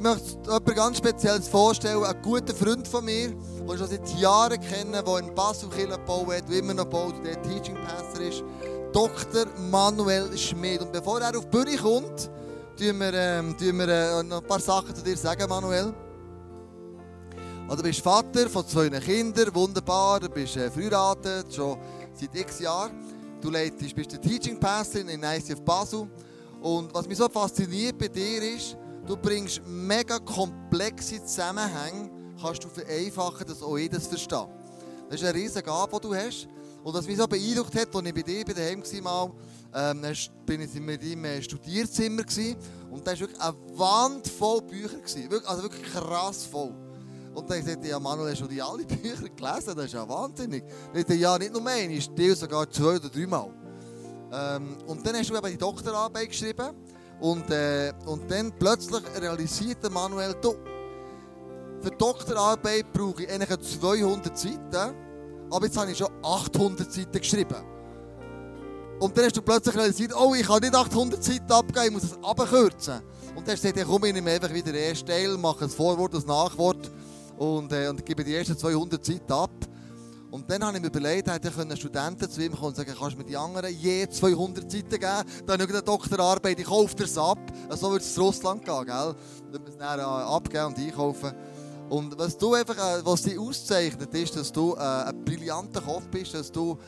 Ich möchte jemanden ganz Spezielles vorstellen, einen guten Freund von mir, den ich schon seit Jahren kenne, der in Basel Kirche baut und immer noch baut der Teaching Pastor ist. Dr. Manuel Schmid. Und bevor er auf die Bühne kommt, tun wir, ähm, tun wir äh, noch ein paar Sachen zu dir sagen, Manuel. Also, du bist Vater von zwei Kindern, wunderbar. Du bist äh, verheiratet, schon seit x Jahren. Du leitest, bist der Teaching Pastor in ICF Basel. Und was mich so fasziniert bei dir ist, Du bringst mega komplexe Zusammenhänge, kannst du vereinfachen, dass auch jedes versteht. Das ist eine riesige Gabe, die du hast. Und was mich so beeindruckt hat, als ich bei dir bei daheim war, ähm, bin ich mit ihm im Studierzimmer gewesen, und da war wirklich eine Wand voll Bücher. Gewesen. Also wirklich krass voll. Und dann sagte ich, ja Manuel, hast du die alle Bücher gelesen? Das ist ja wahnsinnig. Ich dachte, ja, nicht nur eine, ich sogar zwei oder dreimal. Ähm, und dann hast du eben die Doktorarbeit geschrieben. Und, äh, und dann plötzlich realisierte Manuel, du, für Doktorarbeit brauche ich eigentlich 200 Seiten, aber jetzt habe ich schon 800 Seiten geschrieben. Und dann hast du plötzlich realisiert, oh, ich kann nicht 800 Seiten abgeben, ich muss es abkürzen. Und dann hast du gesagt, komm, ich nehme einfach wieder den ersten Teil, mache ein Vorwort, ein Nachwort und, äh, und gebe die ersten 200 Seiten ab. Und dann habe ich mir überlegt, hätte ich Studenten zu ihm kommen und sagen, kannst du mir die anderen je 200 Seiten geben? Dann habe ich Doktorarbeit, ich kaufe das ab. So würde es in Russland gehen, gell? Dann müssen wir es abgeben und einkaufen. Und was du einfach, äh, was dich auszeichnet, ist, dass du äh, ein brillanter Kopf bist, dass du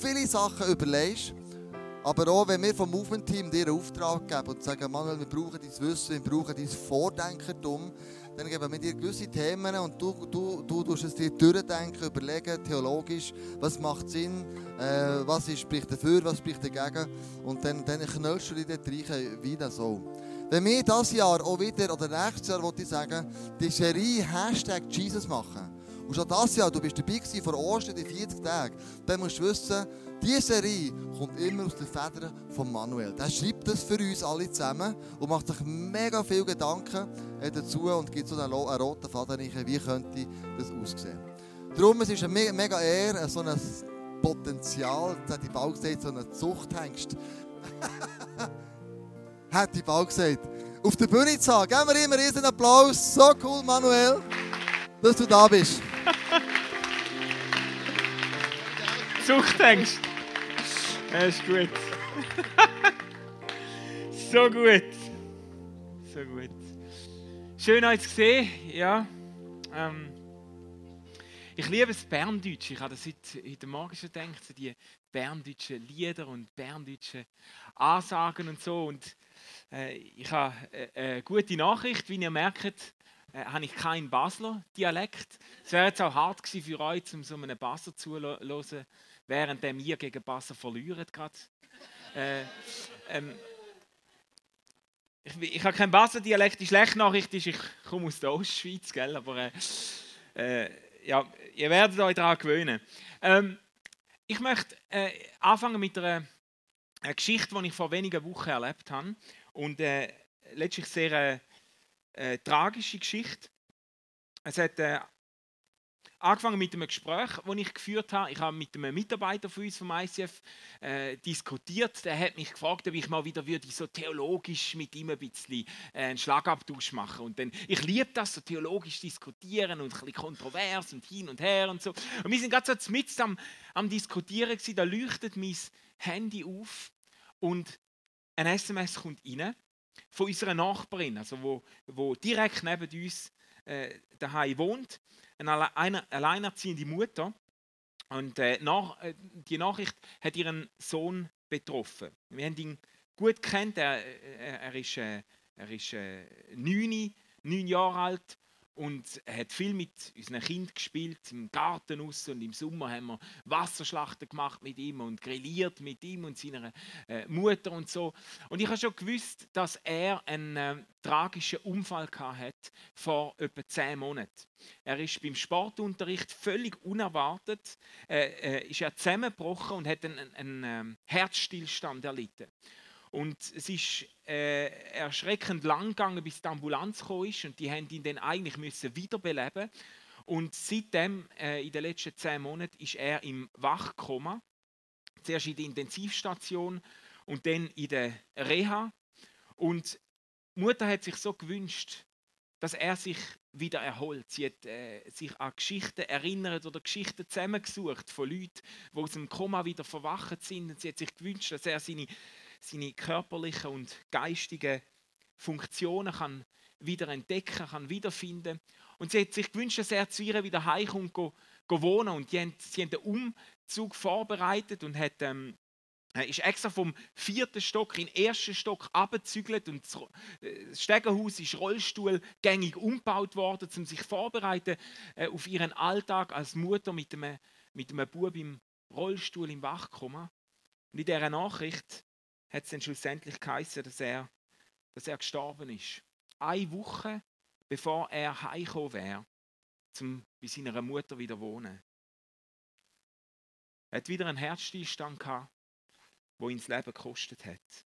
viele Sachen überlegst. Aber auch, wenn wir vom Movement-Team dir einen Auftrag geben und sagen, Manuel, wir brauchen dein Wissen, wir brauchen dein Vordenkertum, dann geben wir dir gewisse Themen und du, du, du tust es dir durchdenken, überlegen, theologisch, was macht Sinn, äh, was ist, spricht dafür, was spricht dagegen und dann, dann knallst du dich dort rein, wie das so. Wenn wir dieses Jahr auch wieder, oder nächstes Jahr, wollte ich sagen, die Serie Hashtag Jesus machen, und schon dieses Jahr, du bist dabei vor Ostern, die 40 Tage, dann musst du wissen, diese Serie kommt immer aus den Federn von Manuel. Der schreibt das für uns alle zusammen und macht sich mega viel Gedanken äh, dazu und gibt so einen, roten Faden rein, wie könnte das aussehen. Darum es ist es eine mega Ehre, so ein Potenzial, das hat die Bau gesagt, so eine Zuchthengst. hat die Bau gesagt. Auf der Bühne zu haben. Geben wir immer einen Applaus. So cool, Manuel, dass du da bist. Zuchthengst. Das ist gut. so gut. So gut. Schön euch zu sehen. Ja. Ähm, ich liebe das Berndeutsch. Ich habe das heute, heute Morgen schon gedacht, so die berndeutschen Lieder und berndeutschen Ansagen und so. Und äh, ich habe äh, eine gute Nachricht, wie ihr merkt, äh, habe ich keinen Basler Dialekt. Es wäre jetzt auch hart gewesen für euch, um so einen Basler zuzuhören, während wir gegen Basler verlieren Äh, ähm, ich, ich habe keinen Basler Dialekt. Die schlechte Nachricht ist, ich komme aus der Ostschweiz, gell? aber äh, äh ja, ihr werdet euch daran gewöhnen. Ähm, ich möchte äh, anfangen mit einer, einer, Geschichte, die ich vor wenigen Wochen erlebt habe und letztlich sehr äh, tragische Geschichte. Es hat äh, angefangen mit einem Gespräch, das ich geführt habe. Ich habe mit einem Mitarbeiter von uns vom ICF äh, diskutiert. Der hat mich gefragt, ob ich mal wieder würde, so theologisch mit ihm ein bisschen äh, einen Schlagabtausch machen. Dann, ich liebe das, so theologisch diskutieren und ein bisschen kontrovers und hin und her und so. Und wir sind gerade so mit am, am Diskutieren gewesen. Da leuchtet mein Handy auf und ein SMS kommt rein von unserer Nachbarin, also wo, wo direkt neben uns äh, daheim wohnt, eine, eine alleinerziehende Mutter. Und äh, nach, äh, die Nachricht hat ihren Sohn betroffen. Wir haben ihn gut kennt. Er, er, er ist, äh, er ist äh, neun, neun Jahre alt und er hat viel mit unseren Kindern gespielt, im Garten raus und im Sommer haben wir Wasserschlachten gemacht mit ihm und grilliert mit ihm und seiner äh, Mutter und so. Und ich habe schon gewusst, dass er einen äh, tragischen Unfall hat vor etwa zehn Monaten. Er ist beim Sportunterricht völlig unerwartet, äh, äh ist er zusammengebrochen und hat einen, einen, einen ähm, Herzstillstand erlitten. Und es ist äh, erschreckend lang gegangen, bis die Ambulanz ist und die haben ihn dann eigentlich müssen wiederbeleben. Und seitdem, äh, in den letzten zehn Monaten, ist er im Wachkoma. Zuerst in der Intensivstation und dann in der Reha. Und die Mutter hat sich so gewünscht, dass er sich wieder erholt. Sie hat äh, sich an Geschichten erinnert oder Geschichten zusammengesucht von Leuten, die aus dem Koma wieder verwacht sind. Und sie hat sich gewünscht, dass er seine, seine körperlichen und geistigen Funktionen kann wieder entdecken, kann wiederfinden. Und sie hat sich gewünscht, dass er zu ihr wieder heimkommt, go wohnen. Und sie haben den Umzug vorbereitet und hat ähm, ist extra vom vierten Stock in den ersten Stock abgezügelt und äh, das Stegenhaus ist rollstuhlgängig umgebaut worden, um sich vorzubereiten äh, auf ihren Alltag als Mutter mit einem, mit einem Bub im Rollstuhl im Wachkoma. Und in dieser Nachricht hat es dann schlussendlich geheißen, dass er, dass er gestorben ist. Eine Woche bevor er heimgekommen wäre, um bei seiner Mutter wieder wohnen. Er hat wieder einen Herzstillstand gehabt wo ihn das Leben gekostet hat.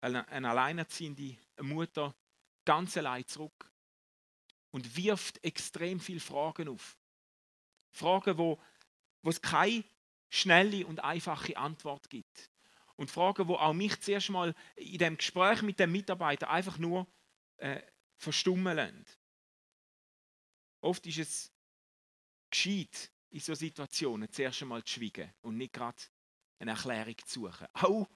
Eine, eine alleinerziehende Mutter ganz allein zurück und wirft extrem viele Fragen auf. Fragen, wo, wo es keine schnelle und einfache Antwort gibt. Und Fragen, wo auch mich zuerst mal in dem Gespräch mit dem Mitarbeiter einfach nur äh, verstummen lassen. Oft ist es gescheit, in solchen Situationen zuerst einmal zu schweigen und nicht gerade eine Erklärung zu suchen. Auch,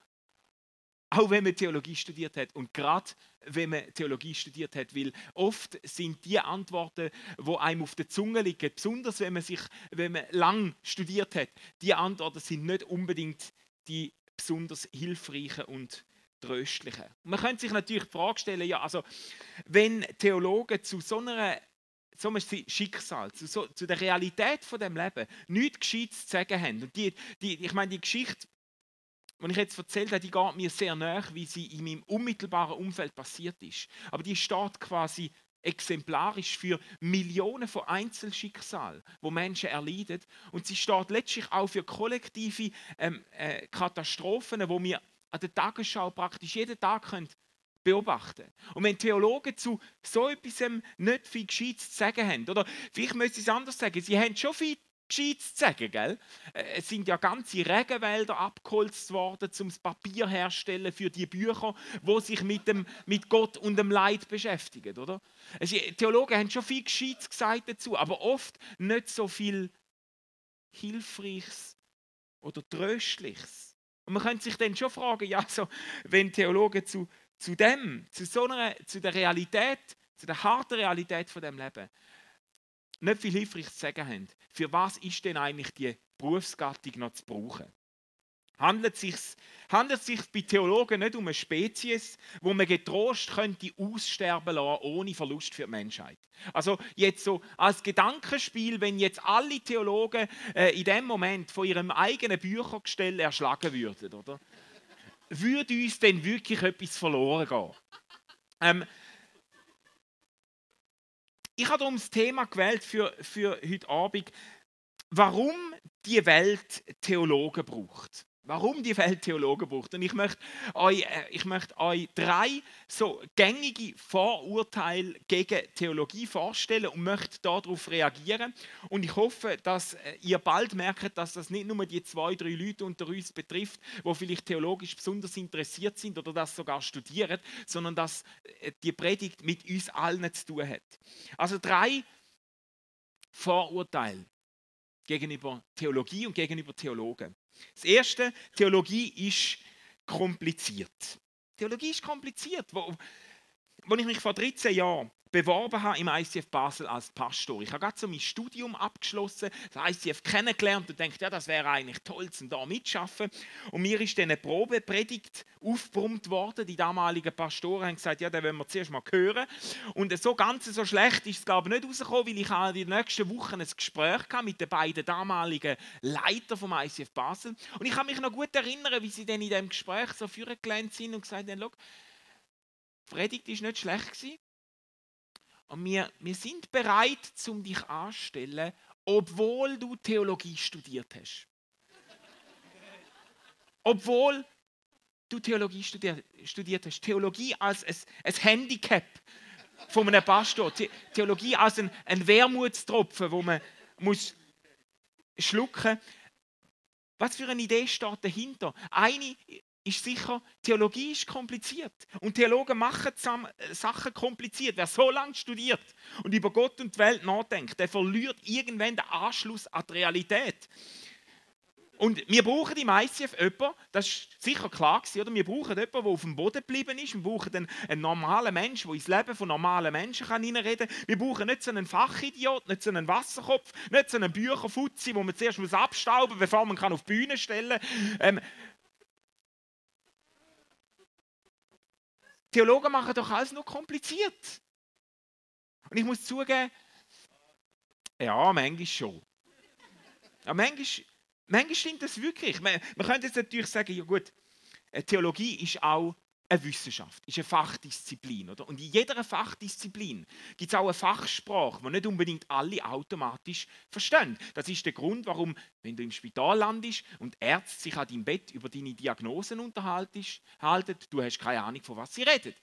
auch wenn man Theologie studiert hat und gerade wenn man Theologie studiert hat, weil oft sind die Antworten, wo einem auf der Zunge liegen, besonders wenn man sich, wenn man lang studiert hat, die Antworten sind nicht unbedingt die besonders hilfreichen und tröstlichen. Man könnte sich natürlich die Frage stellen, ja, also wenn Theologen zu so einer so einem Schicksal, zu, so, zu, der Realität von dem Leben nichts Gescheites zu sagen haben. Und die, die, ich meine, die Geschichte, die ich jetzt erzählt habe, die geht mir sehr nach, wie sie in meinem unmittelbaren Umfeld passiert ist. Aber die steht quasi exemplarisch für Millionen von Einzelschicksalen, wo Menschen erleiden. Und sie steht letztlich auch für kollektive ähm, äh, Katastrophen, wo wir an der Tagesschau praktisch jeden Tag können beobachten. Und wenn Theologen zu so etwas nicht viel Gescheites zu sagen haben, oder vielleicht müsste ich es anders sagen, sie haben schon viel Gescheites zu sagen, gell? Äh, es sind ja ganze Regenwälder abgeholzt worden, um das Papier herzustellen für die Bücher, wo sich mit, dem, mit Gott und dem Leid beschäftigen, oder? Also, Theologen haben schon viel Gescheites gesagt dazu, aber oft nicht so viel Hilfreiches oder Tröstliches. Und man könnte sich dann schon fragen, ja, so, wenn Theologen zu zu dem, zu so einer, zu der Realität, zu der harten Realität von dem Leben, nicht viel hilfreich zu sagen haben. Für was ist denn eigentlich die Berufsgattung noch zu brauchen? Handelt es sich, handelt sich bei Theologen nicht um eine Spezies, wo man getrost könnte aussterben lassen, ohne Verlust für die Menschheit? Also jetzt so als Gedankenspiel, wenn jetzt alle Theologen äh, in dem Moment von ihrem eigenen Büchergestell erschlagen würden, oder? würde uns denn wirklich etwas verloren gehen? Ähm, ich habe darum das Thema gewählt für, für heute Abend, warum die Welt Theologen braucht warum die Welt Theologen braucht. Und ich möchte euch, äh, ich möchte euch drei so gängige Vorurteile gegen Theologie vorstellen und möchte darauf reagieren. Und ich hoffe, dass äh, ihr bald merkt, dass das nicht nur die zwei, drei Leute unter uns betrifft, die vielleicht theologisch besonders interessiert sind oder das sogar studieren, sondern dass äh, die Predigt mit uns allen zu tun hat. Also drei Vorurteile gegenüber Theologie und gegenüber Theologen. Das erste, Theologie ist kompliziert. Theologie ist kompliziert. Wo ich mich vor 13 Jahren beworben habe im ICF Basel als Pastor. Ich habe gerade so mein Studium abgeschlossen, das ICF kennengelernt und dachte, ja, das wäre eigentlich toll, zum da mitschaffen. Und mir ist dann eine Probepredigt aufgebrummt worden. Die damaligen Pastoren haben gesagt, ja, den wollen wir zuerst mal hören. Und so ganz so schlecht ist es, glaube ich, nicht rausgekommen, weil ich in den nächsten Wochen ein Gespräch hatte mit den beiden damaligen Leitern vom ICF Basel. Und ich kann mich noch gut erinnern, wie sie dann in dem Gespräch so vorgelernt sind und gesagt haben, die Predigt war nicht schlecht gewesen. Und wir, wir sind bereit, um dich anzustellen, obwohl du Theologie studiert hast. obwohl du Theologie studiert, studiert hast. Theologie als ein, ein Handicap von einem Pastor. Theologie als ein, ein Wermutstropfen, wo man muss schlucken Was für eine Idee steht dahinter? Eine ist sicher, Theologie ist kompliziert. Und Theologen machen äh, Sachen kompliziert. Wer so lange studiert und über Gott und die Welt nachdenkt, der verliert irgendwann den Anschluss an die Realität. Und wir brauchen im ICF jemanden, das ist sicher klar gewesen, oder? Wir brauchen jemanden, der auf dem Boden geblieben ist. Wir brauchen einen, einen normalen Menschen, der ins Leben von normalen Menschen hineinreden kann. Wir brauchen nicht so einen Fachidiot, nicht so einen Wasserkopf, nicht so einen Bücherfutzi, wo man zuerst abstauben muss, bevor man kann auf die Bühne stellen kann. Ähm, Theologen machen doch alles nur kompliziert. Und ich muss zugeben, ja, manchmal schon. Ja, manchmal Manchmal stimmt das wirklich. Man, man könnte jetzt natürlich sagen, ja gut, Theologie ist auch eine Wissenschaft, ist eine Fachdisziplin. Oder? Und in jeder Fachdisziplin gibt es auch eine Fachsprache, die nicht unbedingt alle automatisch verstehen. Das ist der Grund, warum, wenn du im Spital landest und Ärzte sich an deinem Bett über deine Diagnosen unterhalten, du hast keine Ahnung, von was sie reden.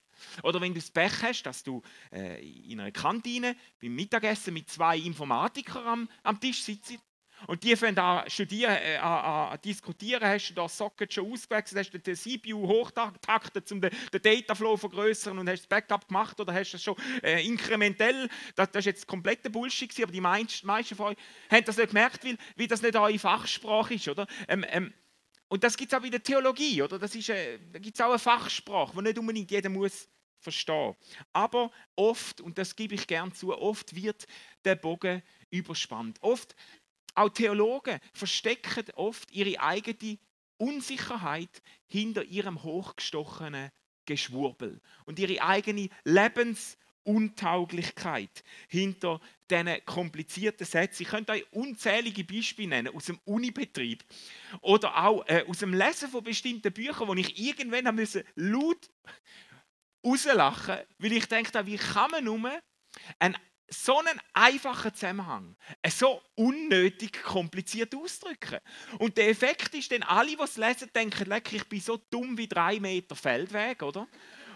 Oder wenn du das Pech hast, dass du äh, in einer Kantine beim Mittagessen mit zwei Informatikern am, am Tisch sitzt und die fangen an studieren, äh, diskutieren, hast du das Socket schon ausgewechselt, hast du den CPU hochtaktet, um den, den Dataflow zu vergrößern und hast das Backup gemacht oder hast du das schon äh, inkrementell, das, das ist jetzt kompletter Bullshit aber die meisten, meisten von euch haben das nicht gemerkt, weil, weil das nicht eure Fachsprache ist, oder? Ähm, ähm, und das gibt es auch in der Theologie, oder? Das ist, äh, da gibt es auch eine Fachsprache, die nicht unbedingt jeder muss verstehen. Aber oft, und das gebe ich gern zu, oft wird der Bogen überspannt. Oft auch Theologen verstecken oft ihre eigene Unsicherheit hinter ihrem hochgestochenen Geschwurbel und ihre eigene Lebensuntauglichkeit hinter diesen komplizierten Sätzen. Ich könnte euch unzählige Beispiele nennen aus dem Unibetrieb oder auch äh, aus dem Lesen von bestimmten Büchern, wo ich irgendwann müssen, laut rauslachen weil ich denke, wie kann man nur einen so einen einfachen Zusammenhang so unnötig kompliziert ausdrücken. Und der Effekt ist dann, alle, die es lesen, denken, leck, ich bin so dumm wie drei Meter Feldweg, oder?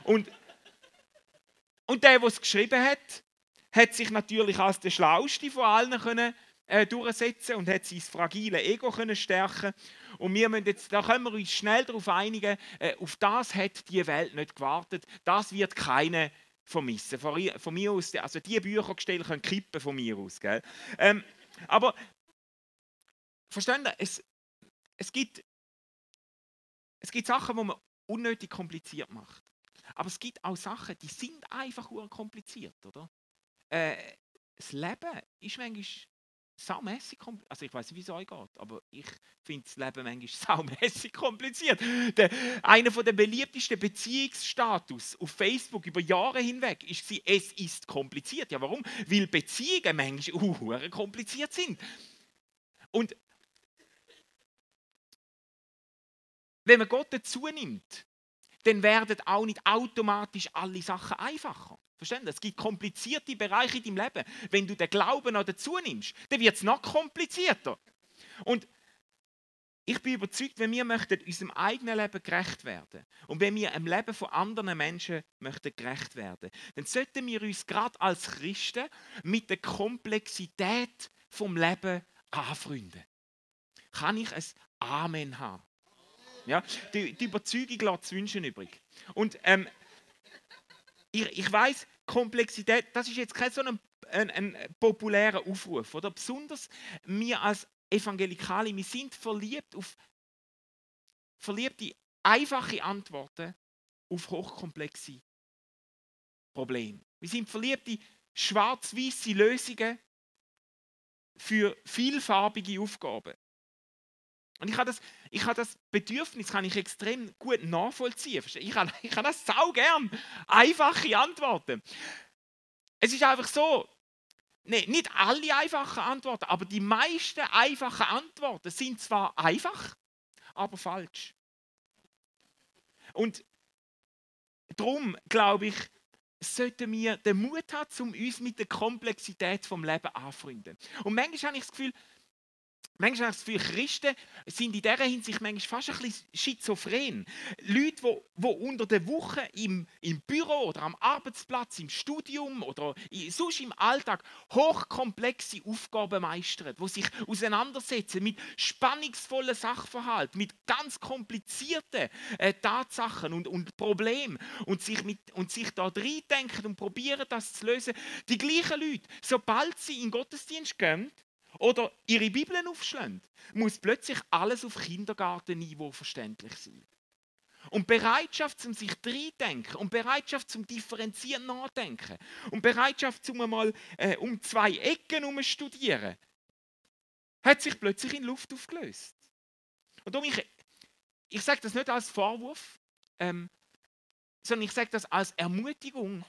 Und, und der, der es geschrieben hat, hat sich natürlich als der Schlauste von allen können, äh, durchsetzen und hat sein fragile Ego können stärken und wir müssen jetzt, da können wir uns schnell darauf einigen, äh, auf das hat die Welt nicht gewartet, das wird keine vermissen. Von, von mir aus, also die Büchergestelle können kippen von mir aus. Gell? Ähm, aber verstehen Sie, es, es, gibt, es gibt Sachen, die man unnötig kompliziert macht. Aber es gibt auch Sachen, die sind einfach kompliziert, oder? Äh, das Leben ist manchmal saumässig kompliziert. Also ich weiß nicht, wie es euch geht, aber ich finde das Leben manchmal saumässig kompliziert. Der, einer der beliebtesten Beziehungsstatus auf Facebook über Jahre hinweg ist sie, es ist kompliziert. Ja, warum? Weil Beziehungen manchmal kompliziert sind. Und wenn man Gott dazu nimmt, dann werden auch nicht automatisch alle Sachen einfacher. Verstehen Es gibt komplizierte Bereiche in deinem Leben. Wenn du den Glauben noch dazu nimmst, dann wird es noch komplizierter. Und ich bin überzeugt, wenn wir möchten unserem eigenen Leben gerecht werden und wenn wir im Leben von anderen Menschen möchten gerecht werden, dann sollten wir uns gerade als Christen mit der Komplexität vom Leben anfreunden. Kann ich ein Amen haben? Ja, die, die Überzeugung lässt wünschen übrig. Und ähm, ich, ich weiß, Komplexität, das ist jetzt kein so ein, ein, ein populärer Aufruf, oder? Besonders wir als Evangelikale, wir sind verliebt auf verliebte, einfache Antworten auf hochkomplexe Probleme. Wir sind verliebte, schwarz-weiße Lösungen für vielfarbige Aufgaben. Und ich habe das, ich habe das Bedürfnis kann ich extrem gut nachvollziehen. Ich habe, ich habe das sau gern. Einfache Antworten. Es ist einfach so, nee, nicht alle einfachen Antworten, aber die meisten einfachen Antworten sind zwar einfach, aber falsch. Und darum glaube ich, sollten wir den Mut haben, um uns mit der Komplexität vom Leben anzufreunden. Und manchmal habe ich das Gefühl, Manchmal habe das Gefühl, Christen sind in dieser Hinsicht manchmal fast ein bisschen schizophren. Leute, die, die unter der Woche im, im Büro oder am Arbeitsplatz, im Studium oder sonst im Alltag hochkomplexe Aufgaben meistern, die sich auseinandersetzen mit spannungsvollen Sachverhalten, mit ganz komplizierten äh, Tatsachen und, und Problemen und sich, mit, und sich da reindenken und probieren, das zu lösen. Die gleichen Leute, sobald sie in den Gottesdienst gehen, oder ihre Bibeln aufschlagen, muss plötzlich alles auf Kindergartenniveau verständlich sein. Und Bereitschaft, um sich reindenken und Bereitschaft zum differenzieren nachdenken und Bereitschaft zum einmal äh, um zwei Ecken um studieren, hat sich plötzlich in Luft aufgelöst. Und darum ich, ich sage das nicht als Vorwurf, ähm, sondern ich sage das als Ermutigung.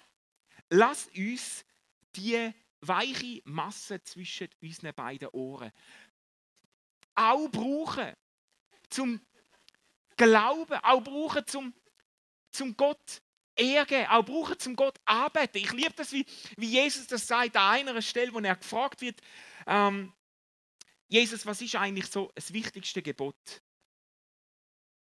Lass uns die weiche Masse zwischen unseren beiden Ohren. Auch brauchen zum Glauben, auch brauchen zum, zum Gott ehrgeben, auch brauchen zum Gott arbeiten. Ich liebe das, wie, wie Jesus das sagt an einer Stelle, wo er gefragt wird, ähm, Jesus, was ist eigentlich so das wichtigste Gebot?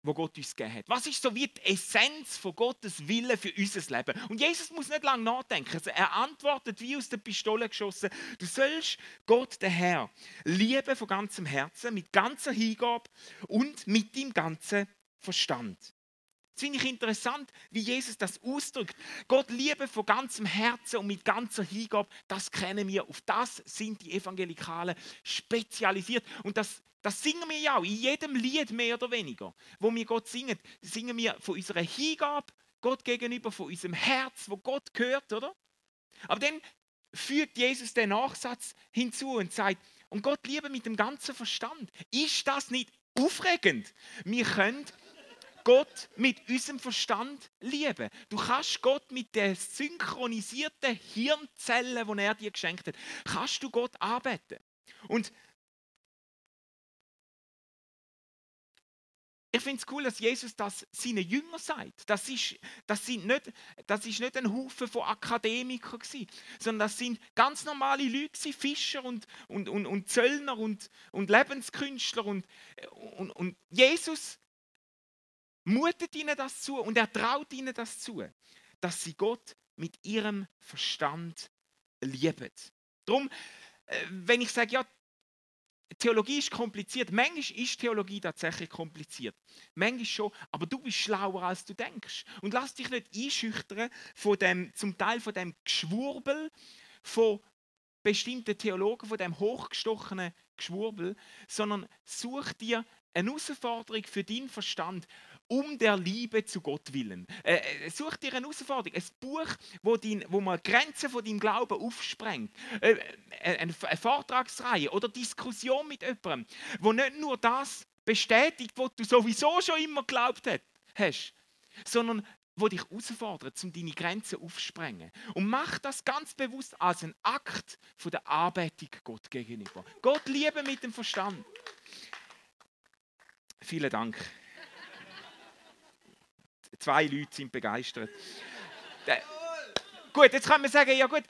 Wo Gott uns gegeben hat. Was ist so wie die Essenz von Gottes Wille für unser Leben? Und Jesus muss nicht lange nachdenken. Also er antwortet wie aus der Pistole geschossen: Du sollst Gott, der Herr, lieben von ganzem Herzen, mit ganzer Hingabe und mit dem ganzen Verstand. Das finde ich interessant, wie Jesus das ausdrückt. Gott liebe von ganzem Herzen und mit ganzer Hingabe, das kennen wir. Auf das sind die Evangelikalen spezialisiert. Und das das singen wir ja auch in jedem Lied mehr oder weniger, wo wir Gott singen. Singen wir von unserer Hingabe Gott gegenüber, von unserem Herz, wo Gott gehört, oder? Aber dann fügt Jesus den Nachsatz hinzu und sagt, und Gott liebe mit dem ganzen Verstand. Ist das nicht aufregend? Wir können Gott mit unserem Verstand lieben. Du kannst Gott mit den synchronisierten Hirnzellen, die er dir geschenkt hat, kannst du Gott arbeiten. Und Ich finde es cool, dass Jesus das seinen Jüngern sagt. Das ist, das, sind nicht, das ist nicht ein Haufen von Akademikern, gewesen, sondern das sind ganz normale Leute, gewesen, Fischer und, und, und, und Zöllner und, und Lebenskünstler. Und, und, und Jesus mutet ihnen das zu und er traut ihnen das zu, dass sie Gott mit ihrem Verstand lieben. Darum, äh, wenn ich sage, ja, Theologie ist kompliziert. Manchmal ist Theologie tatsächlich kompliziert. Manchmal schon, aber du bist schlauer, als du denkst. Und lass dich nicht einschüchtern von dem, zum Teil von dem Geschwurbel von bestimmten Theologen, von dem hochgestochenen Geschwurbel, sondern such dir eine Herausforderung für deinen Verstand um der Liebe zu Gott willen. Äh, äh, such dir eine Herausforderung, ein Buch, wo, dein, wo man Grenzen von deinem Glauben aufsprengt. Äh, äh, eine, Vortragsreihe oder Diskussion mit jemandem, wo nicht nur das bestätigt, was du sowieso schon immer geglaubt hast, sondern wo dich herausfordert, um deine Grenzen aufzusprengen. Und mach das ganz bewusst als einen Akt von der Arbeitung Gott gegenüber. Gott liebe mit dem Verstand. Vielen Dank zwei Leute sind begeistert. Gut, jetzt kann man sagen, ja gut,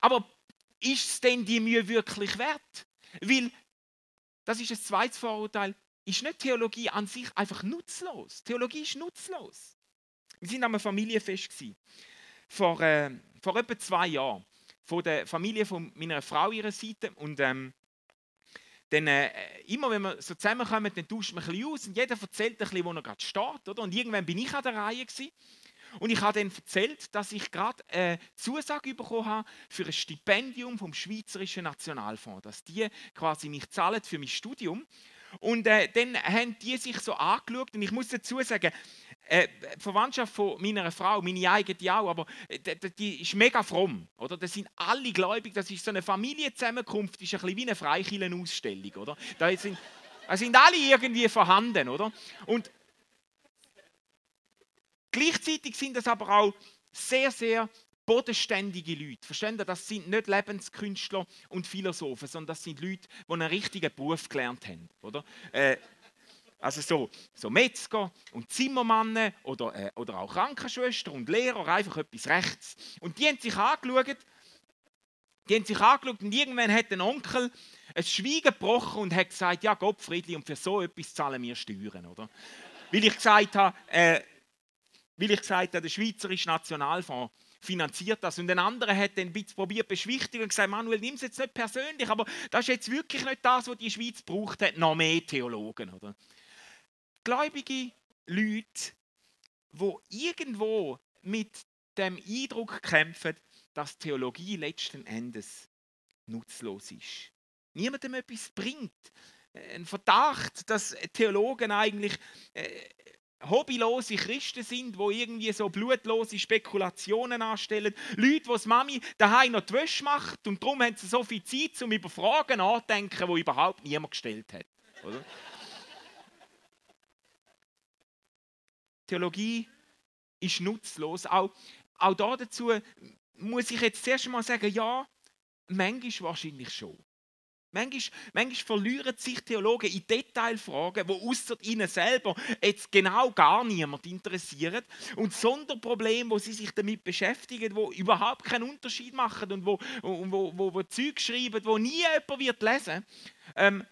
aber ist es denn die Mühe wirklich wert? Weil, das ist ein zweites Vorurteil, ist nicht Theologie an sich einfach nutzlos. Theologie ist nutzlos. Wir sind am Familienfest gewesen, vor, äh, vor etwa zwei Jahren von der Familie von meiner Frau ihrer Seite und ähm, dann, äh, immer wenn wir so zusammenkommen, dann tauscht man ein bisschen aus und jeder erzählt ein bisschen, wo er gerade steht. Oder? Und irgendwann bin ich an der Reihe gewesen, und ich habe dann erzählt, dass ich gerade eine Zusage bekommen habe für ein Stipendium vom Schweizerischen Nationalfonds, dass die quasi mich zahlen für mein Studium. Und äh, dann haben die sich so angeschaut und ich muss dazu sagen, äh, die Verwandtschaft von meiner Frau, meine eigene auch, aber äh, die ist mega fromm, oder? Das sind alle gläubig, das ist so eine Familienzusammenkunft, ist ein bisschen wie eine Freikirchenausstellung, oder? Da sind, da sind alle irgendwie vorhanden, oder? Und gleichzeitig sind das aber auch sehr, sehr bodenständige Leute. Verstehen Sie? Das sind nicht Lebenskünstler und Philosophen, sondern das sind Leute, die einen richtigen Beruf gelernt haben, oder? Äh, also so, so Metzger und Zimmermannen oder, äh, oder auch Krankenschwester und Lehrer, einfach etwas rechts. Und die haben sich angeschaut Die haben sich angeschaut und irgendwann hat ein Onkel ein Schweigen gebrochen und hat gesagt, ja Gottfriedli, und für so etwas zahlen wir Steuern, oder? Weil ich gesagt habe, äh, weil ich gesagt habe, der Schweizerische Nationalfonds finanziert das. Und ein anderer hat dann ein bisschen probiert beschwichtigen und gesagt, Manuel, nimm es jetzt nicht persönlich, aber das ist jetzt wirklich nicht das, was die Schweiz braucht noch mehr Theologen. Oder? Gläubige Leute, die irgendwo mit dem Eindruck kämpfen, dass Theologie letzten Endes nutzlos ist. Niemandem etwas bringt. Ein Verdacht, dass Theologen eigentlich äh, hobbylose Christen sind, die irgendwie so blutlose Spekulationen anstellen. Leute, die das Mami daheim noch die Wäsche macht und darum haben sie so viel Zeit, um über Fragen nachzudenken, die überhaupt niemand gestellt hat. Oder? Theologie ist nutzlos. Auch, auch dazu muss ich jetzt zuerst mal sagen, ja, manchmal wahrscheinlich schon. Manchmal, manchmal verlieren sich Theologen in Detailfragen, die außer ihnen selber jetzt genau gar niemand interessieren. Und Sonderprobleme, wo sie sich damit beschäftigen, wo überhaupt keinen Unterschied machen und wo, wo, wo, wo Zeug schreiben, wo nie jemand wird lesen ähm,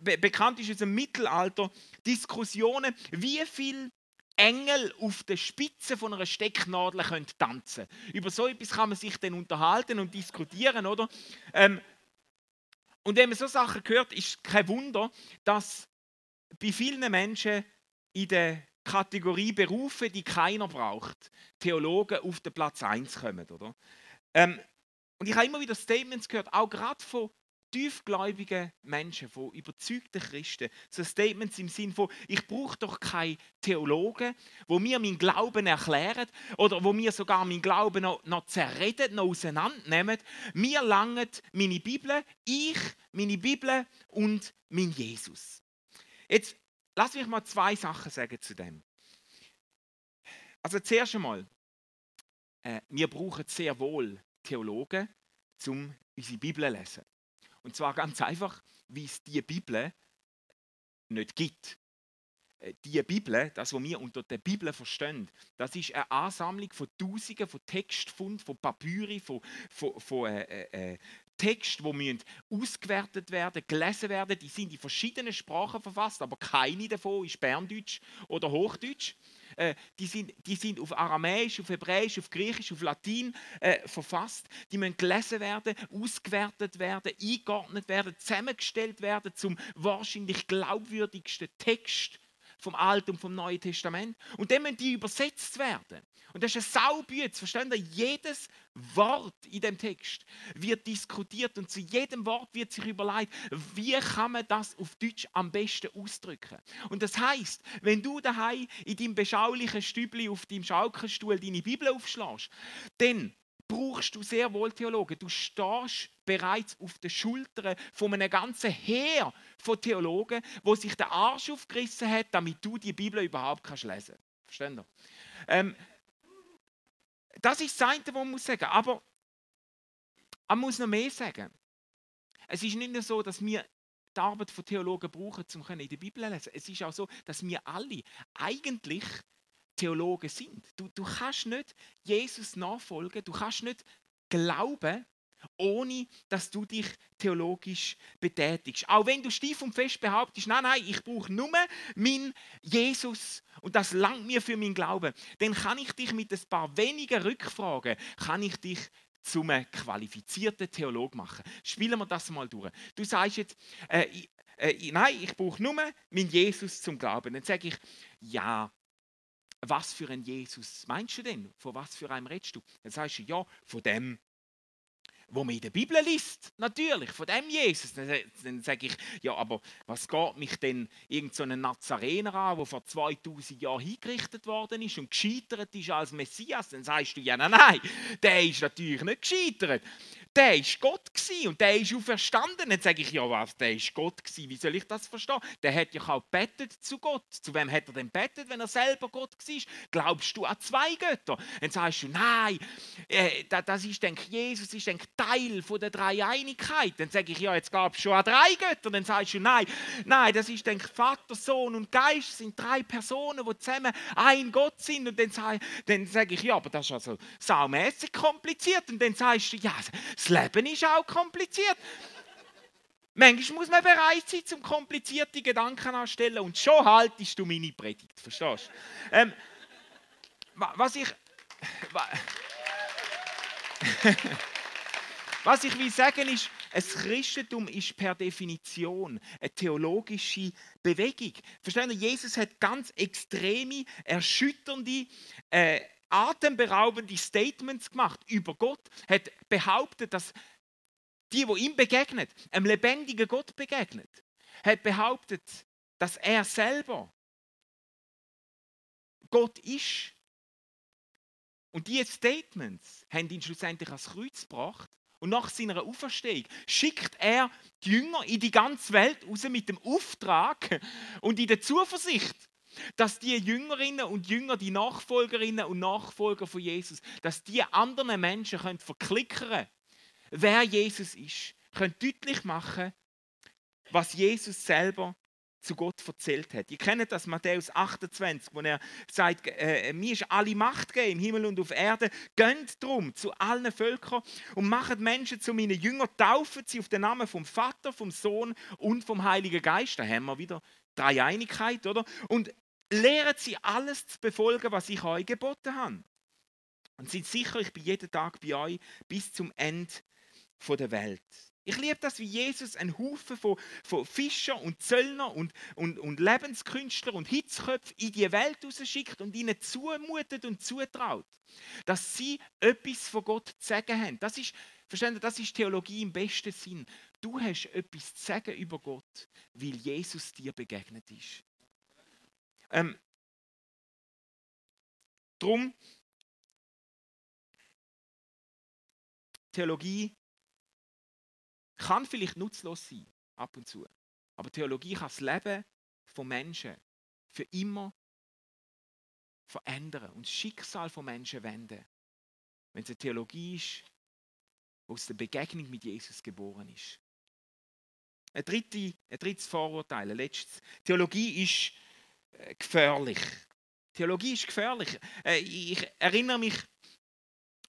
be bekannt ist aus dem Mittelalter Diskussionen, wie viel Engel auf der Spitze von einer Stecknadel können tanzen. Über so etwas kann man sich dann unterhalten und diskutieren, oder? Ähm, und wenn man so Sachen hört, ist kein Wunder, dass bei vielen Menschen in der Kategorie Berufe, die keiner braucht, Theologen auf den Platz 1 kommen. Oder? Ähm, und ich habe immer wieder Statements gehört, auch gerade von tiefgläubigen Menschen, von überzeugten Christen, so Statements im Sinn von, ich brauche doch keine Theologen, wo mir meinen Glauben erklären oder wo mir sogar meinen Glauben noch, noch zerreden, noch auseinandernehmen. Mir langt meine Bibel, ich, meine Bibel und mein Jesus. Jetzt lass mich mal zwei Sachen sagen zu dem. Also zuerst einmal, äh, wir brauchen sehr wohl Theologen, um unsere Bibel zu lesen. Und zwar ganz einfach, wie es die Bibel nicht gibt. Äh, die Bibel, das, was wir unter der Bibel verstehen, das ist eine Ansammlung von Tausenden von Textfunden, von Papyri, von, von, von äh, äh, äh Texten, die müssen ausgewertet werden, gelesen werden. Die sind in verschiedenen Sprachen verfasst, aber keine davon ist Berndeutsch oder Hochdeutsch. Äh, die, sind, die sind auf Aramäisch, auf Hebräisch, auf Griechisch, auf Latein äh, verfasst. Die müssen gelesen werden, ausgewertet werden, eingeordnet werden, zusammengestellt werden zum wahrscheinlich glaubwürdigsten Text vom Alten und vom Neuen Testament. Und dann müssen die übersetzt werden. Und das ist ein Saubütz, verstehen Sie? Jedes Wort in dem Text wird diskutiert und zu jedem Wort wird sich überlegt, wie kann man das auf Deutsch am besten ausdrücken. Und das heißt, wenn du daheim in deinem beschaulichen Stübli auf deinem Schaukelstuhl deine Bibel aufschlägst, dann brauchst du sehr wohl Theologen. Du stehst bereits auf den Schultern von einem ganzen Heer von Theologen, wo sich der Arsch aufgerissen hat, damit du die Bibel überhaupt kannst lesen. Verstehen Sie? Ähm, das ist das eine, was man muss sagen. Aber man muss noch mehr sagen. Es ist nicht nur so, dass wir die Arbeit von Theologen brauchen, um in die Bibel zu lesen. Es ist auch so, dass wir alle eigentlich Theologen sind. Du, du kannst nicht Jesus nachfolgen, du kannst nicht glauben, ohne dass du dich theologisch betätigst. Auch wenn du steif und fest behauptest, nein, nein, ich brauche nur meinen Jesus und das langt mir für meinen Glauben, dann kann ich dich mit ein paar wenigen Rückfragen, kann ich dich zum qualifizierten Theolog machen. Spielen wir das mal durch. Du sagst jetzt, äh, äh, nein, ich brauche nur meinen Jesus zum Glauben. Dann sage ich, ja, was für ein Jesus meinst du denn? Von was für einem redest du? Dann sagst du, ja, von dem, wo man in der Bibel liest. Natürlich, von dem Jesus. Dann, sage ich, ja, aber was geht mich denn irgend so Nazarener an, der vor 2000 Jahren hingerichtet worden ist und gescheitert ist als Messias? Dann sagst du, ja, nein, nein, der ist natürlich nicht gescheitert. Der ist Gott und der ist auferstanden. Dann sage ich, ja was, der ist Gott gewesen. Wie soll ich das verstehen? Der hat ja auch bettet zu Gott. Zu wem hat er denn bettet, wenn er selber Gott war? Glaubst du an zwei Götter? Dann sagst du, nein, äh, das ist, denke Jesus ist ein Teil von der Dreieinigkeit. Dann sage ich, ja, jetzt es schon an drei Götter. Dann sagst du, nein, nein, das ist, denke Vater, Sohn und Geist sind drei Personen, die zusammen ein Gott sind. Und dann sage, dann sage ich, ja, aber das ist also saumäßig kompliziert. Und dann sagst du, ja, das Leben ist auch kompliziert. Manchmal muss man bereit sein, zum komplizierte Gedanken anstellen und schon haltest du meine Predigt. Verstehst du? Ähm, was ich. Was ich will sagen ist, ein Christentum ist per Definition eine theologische Bewegung. Verstehen Sie, Jesus hat ganz extreme, erschütternde, äh, atemberaubende Statements gemacht über Gott, hat behauptet, dass die, wo ihm begegnet, einem lebendigen Gott begegnet, hat behauptet, dass er selber Gott ist. Und diese Statements haben ihn schlussendlich ans Kreuz gebracht. Und nach seiner Auferstehung schickt er die Jünger in die ganze Welt raus mit dem Auftrag und in der Zuversicht, dass die Jüngerinnen und Jünger, die Nachfolgerinnen und Nachfolger von Jesus, dass die anderen Menschen können verklickern, wer Jesus ist, können deutlich machen, was Jesus selber zu Gott erzählt hat. Ihr kennt das, Matthäus 28, wo er sagt, äh, mir ist alle Macht gegeben im Himmel und auf Erde. Gönnt drum zu allen Völkern und macht Menschen zu meinen Jüngern, taufen sie auf den Namen vom Vater, vom Sohn und vom Heiligen Geist. Da haben wir wieder Dreieinigkeit, oder? Und lehret sie alles zu befolgen, was ich euch geboten habe. Und seid sicher, ich bin jeden Tag bei euch bis zum Ende der Welt. Ich liebe das, wie Jesus einen Haufen von, von Fischern und Zöllner und, und, und Lebenskünstler und Hitzköpfe in die Welt rausschickt und ihnen zumutet und zutraut, dass sie etwas von Gott zu sagen haben. Das ist, verstehen das ist Theologie im besten Sinn. Du hast etwas zu sagen über Gott, weil Jesus dir begegnet ist. Ähm, drum, Theologie kann vielleicht nutzlos sein, ab und zu. Aber Theologie kann das Leben von Menschen für immer verändern und das Schicksal von Menschen wenden. Wenn es eine Theologie ist, die aus der Begegnung mit Jesus geboren ist. Ein, dritte, ein drittes Vorurteil, ein letztes. Theologie ist gefährlich. Theologie ist gefährlich. Äh, ich erinnere mich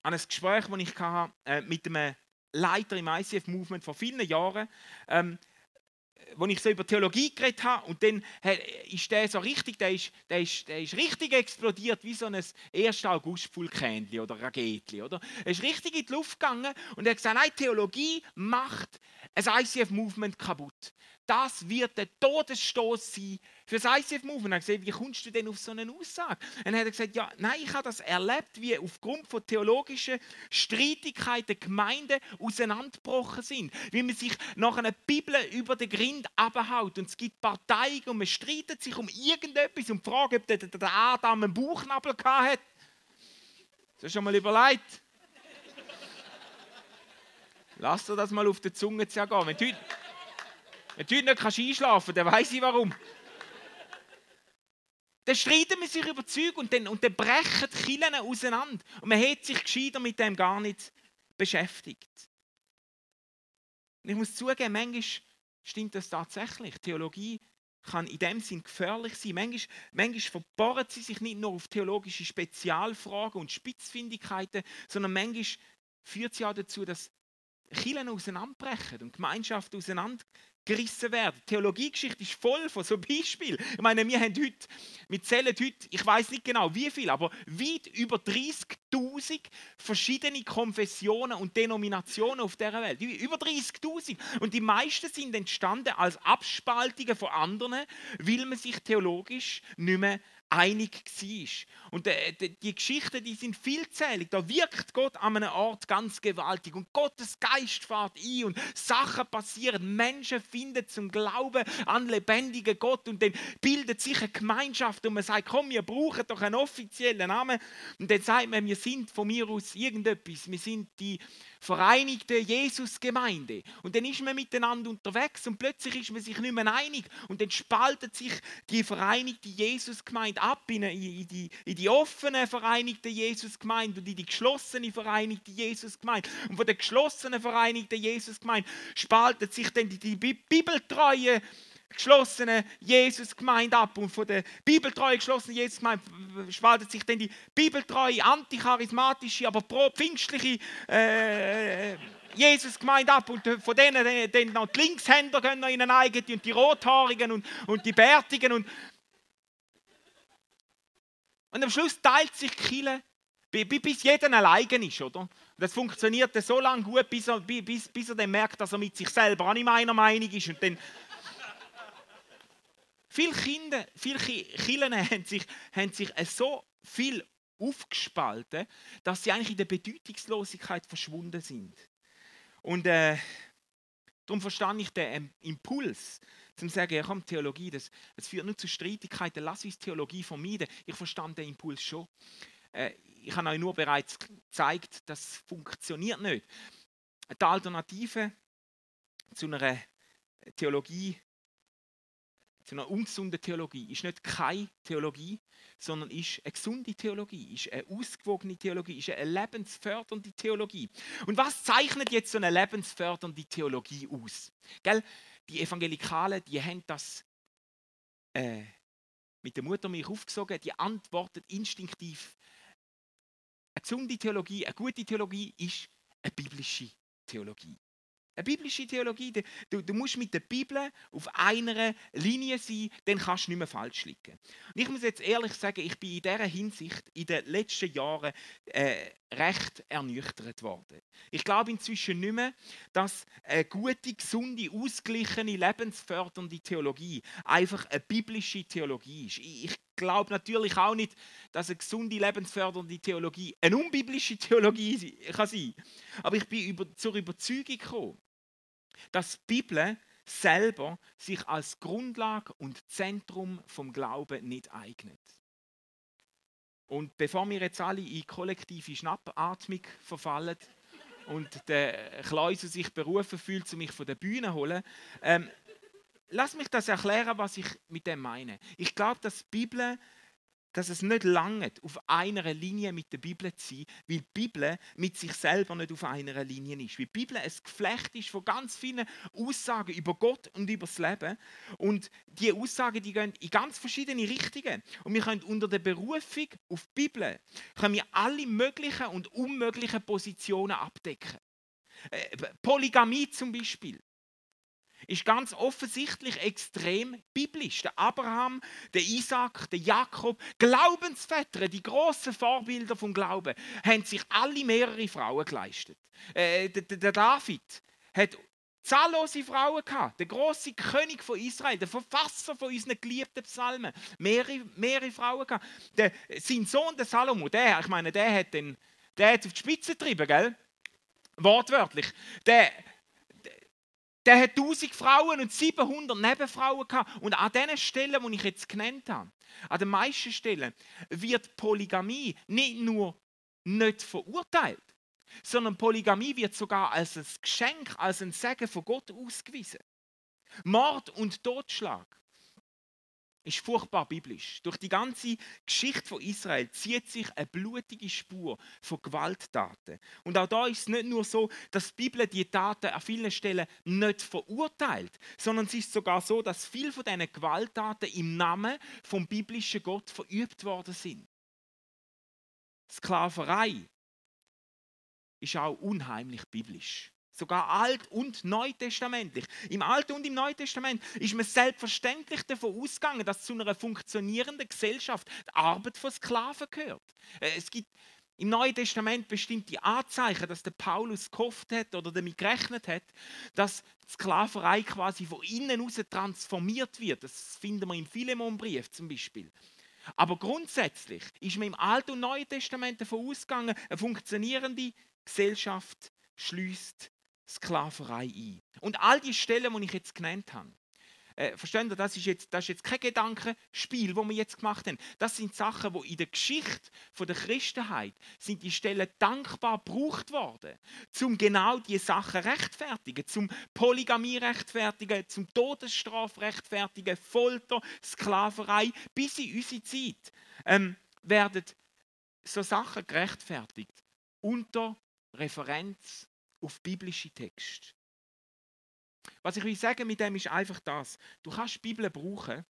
an ein Gespräch, das ich hatte, äh, mit einem Leiter im ICF-Movement vor vielen Jahren, ähm, wo ich so über Theologie geredet habe und dann ist der so richtig, der ist, der ist, der ist richtig explodiert wie so ein 1. August Vulkänli oder Raketli, oder? Er ist richtig in die Luft gegangen und er hat gesagt, nein, Theologie macht ein ICF-Movement kaputt das wird der Todesstoß sein für das ICF-Movement. Er hat gesagt, wie kommst du denn auf so eine Aussage? Und er hat gesagt, ja, nein, ich habe das erlebt, wie aufgrund von theologischen Streitigkeiten Gemeinden auseinandergebrochen sind. Wie man sich nach einer Bibel über den Grind abhaut und es gibt Parteien und man streitet sich um irgendetwas und fragt, ob der, der Adam einen Bauchnabel hat. Das ist schon mal überlegt. Lass dir das mal auf der Zunge zergehen. Wenn du wenn du heute nicht einschlafen kannst, dann weiß ich warum. Dann streiten wir sich über Zeug und dann, und dann brechen die Killen auseinander. Und man hat sich gescheiter mit dem gar nicht beschäftigt. Und ich muss zugeben, manchmal stimmt das tatsächlich. Theologie kann in dem Sinn gefährlich sein. Manchmal, manchmal verbohren sie sich nicht nur auf theologische Spezialfragen und Spitzfindigkeiten, sondern manchmal führt sie auch dazu, dass Kirchen auseinanderbrechen und Gemeinschaften auseinander gerissen werden. Die Theologiegeschichte ist voll von so Beispielen. Ich meine, wir haben heute, wir zählen heute, ich weiß nicht genau wie viel, aber weit über 30.000 verschiedene Konfessionen und Denominationen auf der Welt. Über 30.000. Und die meisten sind entstanden als Abspaltungen von anderen, weil man sich theologisch nicht mehr einig war. Und die Geschichten, die sind vielzählig. Da wirkt Gott an einem Ort ganz gewaltig. Und Gottes Geist fährt ein und Sachen passieren. Menschen finden zum Glauben an lebendigen Gott. Und dann bildet sich eine Gemeinschaft und man sagt, komm, wir brauchen doch einen offiziellen Namen. Und dann sagt man, wir sind von mir aus irgendetwas. Wir sind die vereinigte Jesusgemeinde. Und dann ist man miteinander unterwegs und plötzlich ist man sich nicht mehr einig. Und dann spaltet sich die vereinigte Jesusgemeinde ab in, die, in die offene vereinigte Jesusgemeinde und in die geschlossene vereinigte Jesusgemeinde. Und von der geschlossenen vereinigten Jesusgemeinde spaltet sich dann die, die bibeltreue geschlossene Jesusgemeinde ab. Und von der bibeltreuen geschlossenen Jesusgemeinde spaltet sich dann die bibeltreue, anticharismatische, aber pro-pfingstliche äh, Jesusgemeinde ab. Und von denen äh, dann noch die Linkshänder gehen noch in eine eigene und die Rothaarigen und, und die Bärtigen. Und und am Schluss teilt sich Kille, bis jeder alleine ist, oder? Das funktioniert so lange gut, bis er, bis, bis er dann merkt, dass er mit sich selber auch nicht meiner Meinung ist und dann Viele Kinder, viele Kirchen haben sich, haben sich so viel aufgespalten, dass sie eigentlich in der Bedeutungslosigkeit verschwunden sind. Und äh, darum verstehe ich den Impuls, zum sagen, ja komm, Theologie, das, das führt nur zu Streitigkeiten, lass uns Theologie vermeiden. Ich verstand den Impuls schon. Äh, ich habe euch nur bereits gezeigt, das funktioniert nicht. Die Alternative zu einer Theologie zu einer ungesunden Theologie ist nicht keine Theologie, sondern ist eine gesunde Theologie, ist eine ausgewogene Theologie, ist eine lebensfördernde Theologie. Und was zeichnet jetzt so eine lebensfördernde Theologie aus? Gell? Die Evangelikalen, die haben das äh, mit der Muttermilch aufgesogen, die antworten instinktiv. Eine gesunde Theologie, eine gute Theologie ist eine biblische Theologie. Eine biblische Theologie, du, du, musst mit der Bibel auf einer Linie sein, dann kannst du nicht mehr falsch liegen. Und ich muss jetzt ehrlich sagen, ich bin in dieser Hinsicht in den letzten Jahren äh, recht ernüchtert worden. Ich glaube inzwischen nicht mehr, dass eine gute, gesunde, ausgeglichene, lebensfördernde Theologie einfach eine biblische Theologie ist. Ich glaube natürlich auch nicht, dass eine gesunde, lebensfördernde Theologie eine unbiblische Theologie kann sein kann. Aber ich bin über, zur Überzeugung gekommen, dass die Bibel selber sich als Grundlage und Zentrum vom Glauben nicht eignet. Und bevor wir jetzt alle in kollektive Schnappatmung verfallen und der Kleusel sich berufen fühlt, um mich von der Bühne zu holen, ähm, lass mich das erklären, was ich mit dem meine. Ich glaube, dass die Bibel dass es nicht lange auf einer Linie mit der Bibel zu sein, weil die Bibel mit sich selber nicht auf einer Linie ist. Weil die Bibel ein Geflecht ist von ganz vielen Aussagen über Gott und über das Leben. Und diese Aussagen die gehen in ganz verschiedene Richtungen. Und wir können unter der Berufung auf die Bibel können wir alle möglichen und unmöglichen Positionen abdecken. Äh, Polygamie zum Beispiel ist ganz offensichtlich extrem biblisch. Der Abraham, der Isaac, der Jakob, Glaubensväter, die großen Vorbilder vom Glauben, haben sich alle mehrere Frauen geleistet. Äh, der, der, David hat zahllose Frauen gehabt. Der große König von Israel, der Verfasser von unseren geliebten Psalmen, mehrere, mehrere Frauen gehabt. Der, sein Sohn, der Salomo, der, ich meine, der hat, den, der hat auf die Spitze getrieben, gell? Wortwörtlich. Der der hat 1000 Frauen und 700 Nebenfrauen gehabt. Und an den Stellen, die ich jetzt genannt habe, an den meisten Stellen, wird Polygamie nicht nur nicht verurteilt, sondern Polygamie wird sogar als ein Geschenk, als ein Segen von Gott ausgewiesen. Mord und Totschlag ist furchtbar biblisch. Durch die ganze Geschichte von Israel zieht sich eine blutige Spur von Gewalttaten. Und auch da ist es nicht nur so, dass die Bibel die Taten an vielen Stellen nicht verurteilt, sondern es ist sogar so, dass viele von diesen Gewalttaten im Namen vom biblischen Gott verübt worden sind. Sklaverei ist auch unheimlich biblisch. Sogar Alt- und Neutestamentlich. Im Alten und im Neuen Testament ist man selbstverständlich davon ausgegangen, dass zu einer funktionierenden Gesellschaft die Arbeit von Sklaven gehört. Äh, es gibt im Neuen Testament bestimmte Anzeichen, dass der Paulus gehofft hat oder damit gerechnet hat, dass die Sklaverei quasi von innen heraus transformiert wird. Das finden wir im Philemon-Brief zum Beispiel. Aber grundsätzlich ist man im Alten und Neuen Testament davon ausgegangen, eine funktionierende Gesellschaft schließt Sklaverei ein. Und all die Stellen, die ich jetzt genannt habe, äh, verstehen Sie, das ist, jetzt, das ist jetzt kein Gedankenspiel, das wir jetzt gemacht haben. Das sind Sachen, die in der Geschichte der Christenheit sind die Stellen dankbar gebraucht worden, um genau diese Sachen rechtfertigen, zum Polygamie rechtfertigen, zum Todesstraf rechtfertigen, Folter, Sklaverei, bis in unsere Zeit ähm, werden so Sachen gerechtfertigt unter Referenz auf biblische Texte. Was ich will sagen mit dem ist einfach das. Du kannst die Bibel brauchen,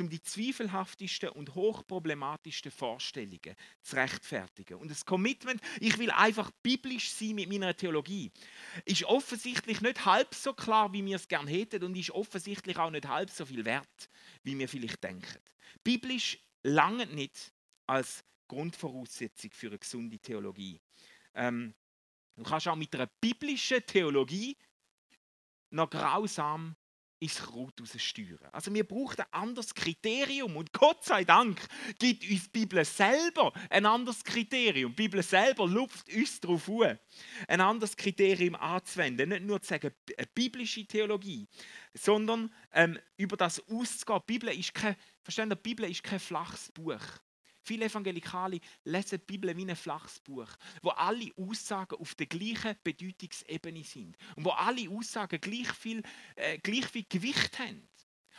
um die zweifelhaftesten und hochproblematischsten Vorstellungen zu rechtfertigen. Und das Commitment, ich will einfach biblisch sein mit meiner Theologie, ist offensichtlich nicht halb so klar, wie wir es gerne hätten und ist offensichtlich auch nicht halb so viel wert, wie wir vielleicht denken. Biblisch lange nicht als Grundvoraussetzung für eine gesunde Theologie. Ähm, du kannst auch mit einer biblischen Theologie noch grausam ins Kraut steuern. Also wir brauchen ein anderes Kriterium und Gott sei Dank gibt uns die Bibel selber ein anderes Kriterium. Die Bibel selber lupft uns darauf an, ein anderes Kriterium anzuwenden. Nicht nur zu sagen, eine biblische Theologie, sondern ähm, über das auszugehen. Die Bibel ist kein, verstehen die Bibel ist kein flaches Buch. Viele Evangelikale lesen die Bibel wie ein flaches Buch, wo alle Aussagen auf der gleichen Bedeutungsebene sind und wo alle Aussagen gleich viel, äh, gleich viel Gewicht haben.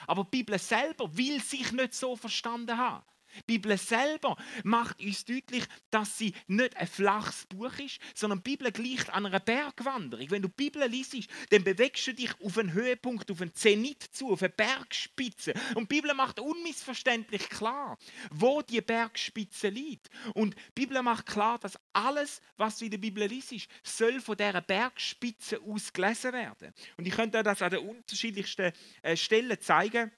Aber die Bibel selber will sich nicht so verstanden haben. Die Bibel selber macht uns deutlich, dass sie nicht ein flaches Buch ist, sondern die Bibel gleicht an einer Bergwanderung. Wenn du die Bibel liest, dann bewegst du dich auf einen Höhepunkt, auf einen Zenit zu, auf eine Bergspitze. Und die Bibel macht unmissverständlich klar, wo die Bergspitze liegt. Und die Bibel macht klar, dass alles, was du in der Bibel liest, soll von dieser Bergspitze aus gelesen werden. Und ich könnte das an den unterschiedlichsten äh, Stellen zeigen.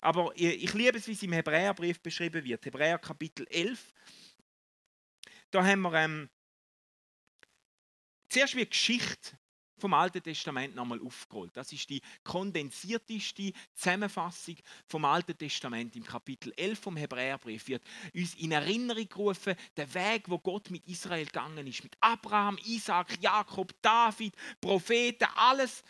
Aber ich liebe es, wie es im Hebräerbrief beschrieben wird. Hebräer Kapitel 11. Da haben wir ähm, zuerst wie Geschichte vom Alten Testament nochmal aufgerollt. Das ist die kondensierteste Zusammenfassung vom Alten Testament. Im Kapitel 11 vom Hebräerbrief wird uns in Erinnerung gerufen, der Weg, wo Gott mit Israel gegangen ist. Mit Abraham, Isaac, Jakob, David, Propheten, alles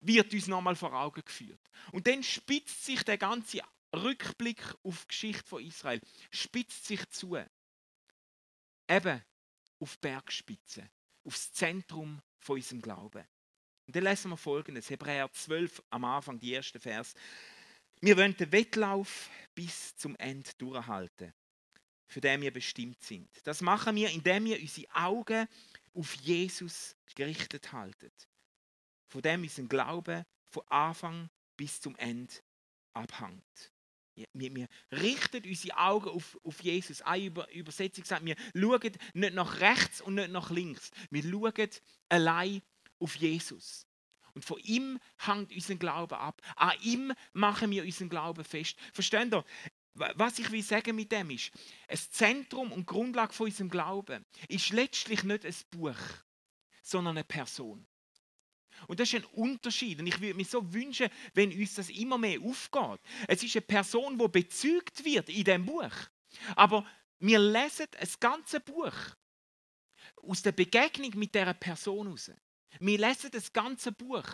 wird uns nochmal vor Augen geführt. Und dann spitzt sich der ganze Rückblick auf die Geschichte von Israel, spitzt sich zu. Eben auf Bergspitze, aufs Zentrum von unserem Glauben. Und dann lesen wir folgendes: Hebräer 12 am Anfang, die erste Vers. Wir wollen den Wettlauf bis zum Ende durchhalten, für den wir bestimmt sind. Das machen wir, indem wir unsere Augen auf Jesus gerichtet halten von dem unser Glaube von Anfang bis zum Ende abhängt. Wir, wir richten unsere Augen auf, auf Jesus. Eine Über Übersetzung sagt, wir schauen nicht nach rechts und nicht nach links. Wir schauen allein auf Jesus. Und von ihm hängt unser Glaube ab. An ihm machen wir unseren Glauben fest. Versteht ihr? Was ich will sagen mit dem ist, ein Zentrum und Grundlage von unserem Glauben ist letztlich nicht ein Buch, sondern eine Person. Und das ist ein Unterschied. Und ich würde mir so wünschen, wenn uns das immer mehr aufgeht. Es ist eine Person, die bezeugt wird in dem Buch. Aber wir lesen das ganze Buch aus der Begegnung mit der Person heraus. Wir lesen das ganze Buch